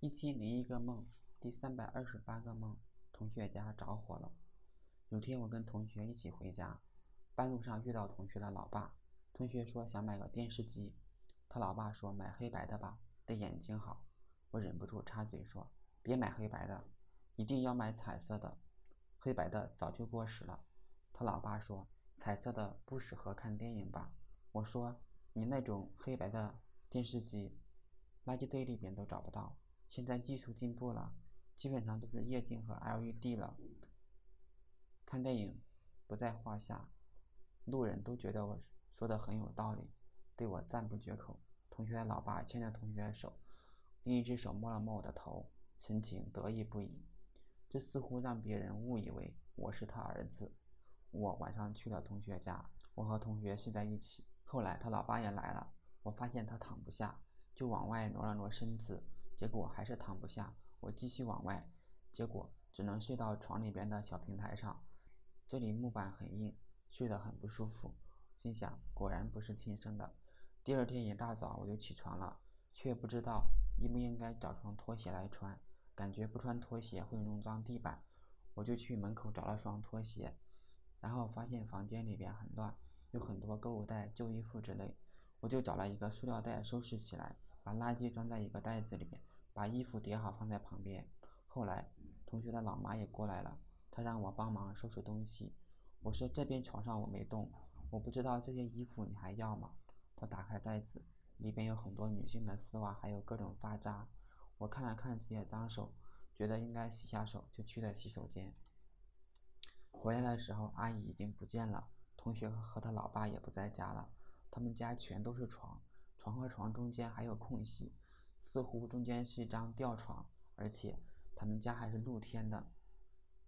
一千零一个梦，第三百二十八个梦，同学家着火了。有天我跟同学一起回家，半路上遇到同学的老爸。同学说想买个电视机，他老爸说买黑白的吧，对眼睛好。我忍不住插嘴说别买黑白的，一定要买彩色的，黑白的早就过时了。他老爸说彩色的不适合看电影吧。我说你那种黑白的电视机，垃圾堆里边都找不到。现在技术进步了，基本上都是液晶和 LED 了，看电影不在话下。路人都觉得我说的很有道理，对我赞不绝口。同学老爸牵着同学的手，另一只手摸了摸我的头，神情得意不已。这似乎让别人误以为我是他儿子。我晚上去了同学家，我和同学睡在一起。后来他老爸也来了，我发现他躺不下，就往外挪了挪身子。结果还是躺不下，我继续往外，结果只能睡到床里边的小平台上，这里木板很硬，睡得很不舒服。心想果然不是亲生的。第二天一大早我就起床了，却不知道应不应该找双拖鞋来穿，感觉不穿拖鞋会弄脏地板，我就去门口找了双拖鞋，然后发现房间里边很乱，有很多购物袋、旧衣服之类，我就找了一个塑料袋收拾起来。把垃圾装在一个袋子里面，把衣服叠好放在旁边。后来，同学的老妈也过来了，她让我帮忙收拾东西。我说这边床上我没动，我不知道这件衣服你还要吗？她打开袋子，里边有很多女性的丝袜，还有各种发扎。我看了看这些脏手，觉得应该洗下手，就去了洗手间。回来的时候，阿姨已经不见了，同学和他老爸也不在家了，他们家全都是床。床和床中间还有空隙，似乎中间是一张吊床，而且他们家还是露天的。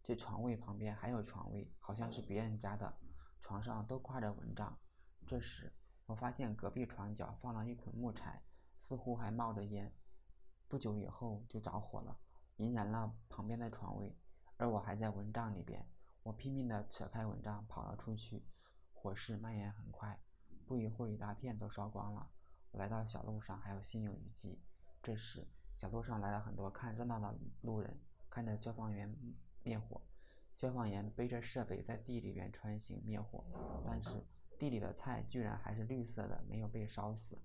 这床位旁边还有床位，好像是别人家的。床上都挂着蚊帐。这时，我发现隔壁床角放了一捆木柴，似乎还冒着烟。不久以后就着火了，引燃了旁边的床位，而我还在蚊帐里边。我拼命地扯开蚊帐跑了出去，火势蔓延很快，不一会儿一大片都烧光了。我来到小路上，还有心有余悸。这时，小路上来了很多看热闹的路人，看着消防员灭火。消防员背着设备在地里边穿行灭火，但是地里的菜居然还是绿色的，没有被烧死，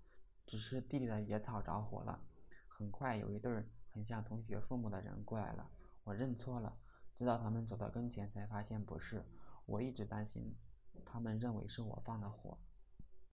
只是地里的野草着火了。很快，有一对很像同学父母的人过来了，我认错了，直到他们走到跟前才发现不是。我一直担心，他们认为是我放的火。